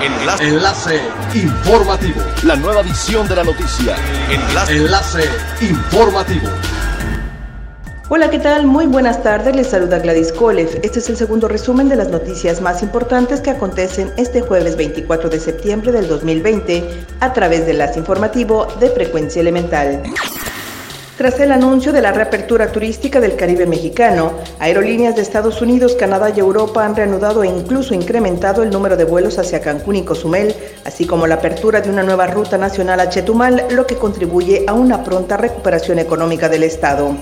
Enlace. Enlace informativo. La nueva edición de la noticia. Enlace. Enlace informativo. Hola, ¿qué tal? Muy buenas tardes, les saluda Gladys Kolev. Este es el segundo resumen de las noticias más importantes que acontecen este jueves 24 de septiembre del 2020 a través del las informativo de Frecuencia Elemental. Tras el anuncio de la reapertura turística del Caribe mexicano, aerolíneas de Estados Unidos, Canadá y Europa han reanudado e incluso incrementado el número de vuelos hacia Cancún y Cozumel, así como la apertura de una nueva ruta nacional a Chetumal, lo que contribuye a una pronta recuperación económica del Estado.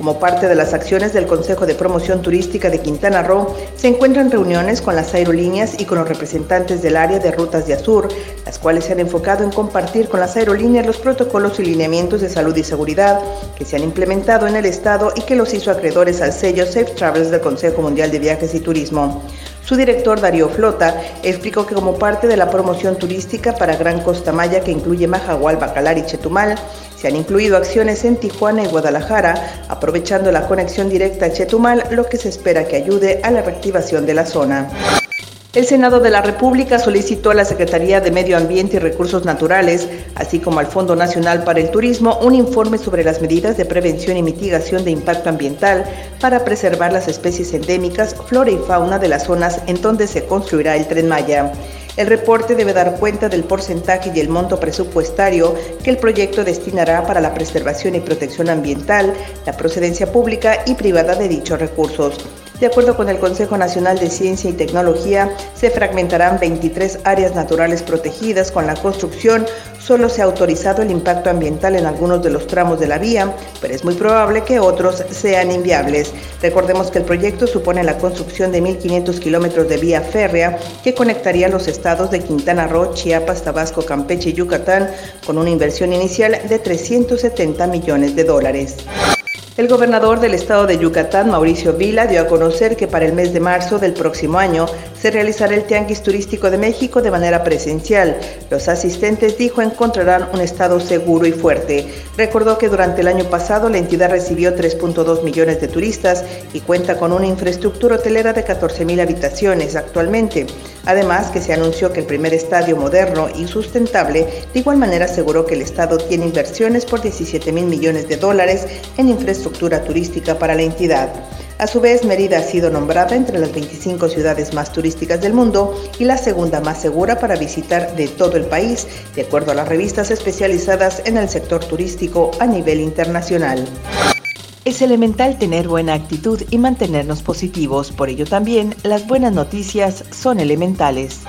Como parte de las acciones del Consejo de Promoción Turística de Quintana Roo, se encuentran reuniones con las aerolíneas y con los representantes del área de rutas de Azur, las cuales se han enfocado en compartir con las aerolíneas los protocolos y lineamientos de salud y seguridad que se han implementado en el Estado y que los hizo acreedores al sello Safe Travels del Consejo Mundial de Viajes y Turismo. Su director, Darío Flota, explicó que como parte de la promoción turística para Gran Costa Maya, que incluye Majagual, Bacalar y Chetumal, se han incluido acciones en Tijuana y Guadalajara, aprovechando la conexión directa a Chetumal, lo que se espera que ayude a la reactivación de la zona. El Senado de la República solicitó a la Secretaría de Medio Ambiente y Recursos Naturales, así como al Fondo Nacional para el Turismo, un informe sobre las medidas de prevención y mitigación de impacto ambiental para preservar las especies endémicas, flora y fauna de las zonas en donde se construirá el tren Maya. El reporte debe dar cuenta del porcentaje y el monto presupuestario que el proyecto destinará para la preservación y protección ambiental, la procedencia pública y privada de dichos recursos. De acuerdo con el Consejo Nacional de Ciencia y Tecnología, se fragmentarán 23 áreas naturales protegidas con la construcción. Solo se ha autorizado el impacto ambiental en algunos de los tramos de la vía, pero es muy probable que otros sean inviables. Recordemos que el proyecto supone la construcción de 1.500 kilómetros de vía férrea que conectaría los estados de Quintana Roo, Chiapas, Tabasco, Campeche y Yucatán con una inversión inicial de 370 millones de dólares. El gobernador del estado de Yucatán, Mauricio Vila, dio a conocer que para el mes de marzo del próximo año se realizará el Tianguis Turístico de México de manera presencial. Los asistentes, dijo, encontrarán un estado seguro y fuerte. Recordó que durante el año pasado la entidad recibió 3.2 millones de turistas y cuenta con una infraestructura hotelera de 14 mil habitaciones actualmente. Además, que se anunció que el primer estadio moderno y sustentable de igual manera aseguró que el Estado tiene inversiones por 17 mil millones de dólares en infraestructura turística para la entidad. A su vez, Mérida ha sido nombrada entre las 25 ciudades más turísticas del mundo y la segunda más segura para visitar de todo el país, de acuerdo a las revistas especializadas en el sector turístico a nivel internacional. Es elemental tener buena actitud y mantenernos positivos, por ello también las buenas noticias son elementales.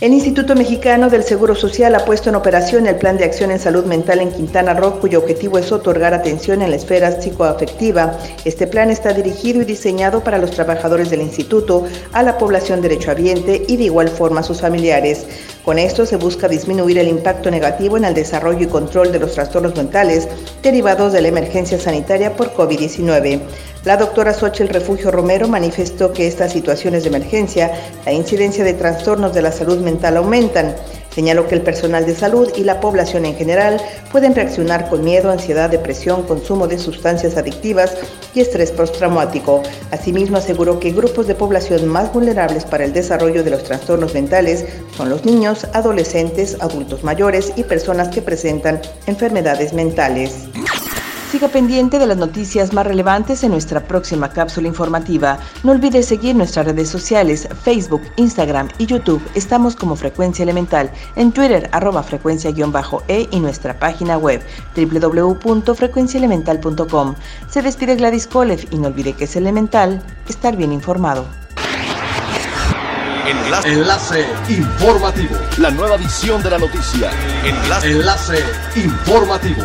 El Instituto Mexicano del Seguro Social ha puesto en operación el Plan de Acción en Salud Mental en Quintana Roo, cuyo objetivo es otorgar atención en la esfera psicoafectiva. Este plan está dirigido y diseñado para los trabajadores del instituto, a la población derechohabiente y de igual forma a sus familiares. Con esto se busca disminuir el impacto negativo en el desarrollo y control de los trastornos mentales derivados de la emergencia sanitaria por COVID-19. La doctora Xochitl Refugio Romero manifestó que estas situaciones de emergencia, la incidencia de trastornos de la salud mental aumentan. Señaló que el personal de salud y la población en general pueden reaccionar con miedo, ansiedad, depresión, consumo de sustancias adictivas y estrés postraumático. Asimismo, aseguró que grupos de población más vulnerables para el desarrollo de los trastornos mentales son los niños, adolescentes, adultos mayores y personas que presentan enfermedades mentales. Siga pendiente de las noticias más relevantes en nuestra próxima cápsula informativa. No olvide seguir nuestras redes sociales, Facebook, Instagram y YouTube. Estamos como Frecuencia Elemental, en Twitter arroba frecuencia-e y nuestra página web www.frecuenciaelemental.com. Se despide Gladys Kolev y no olvide que es elemental estar bien informado. Enlace. Informativo. La nueva edición de la noticia. Enlace. Enlace informativo.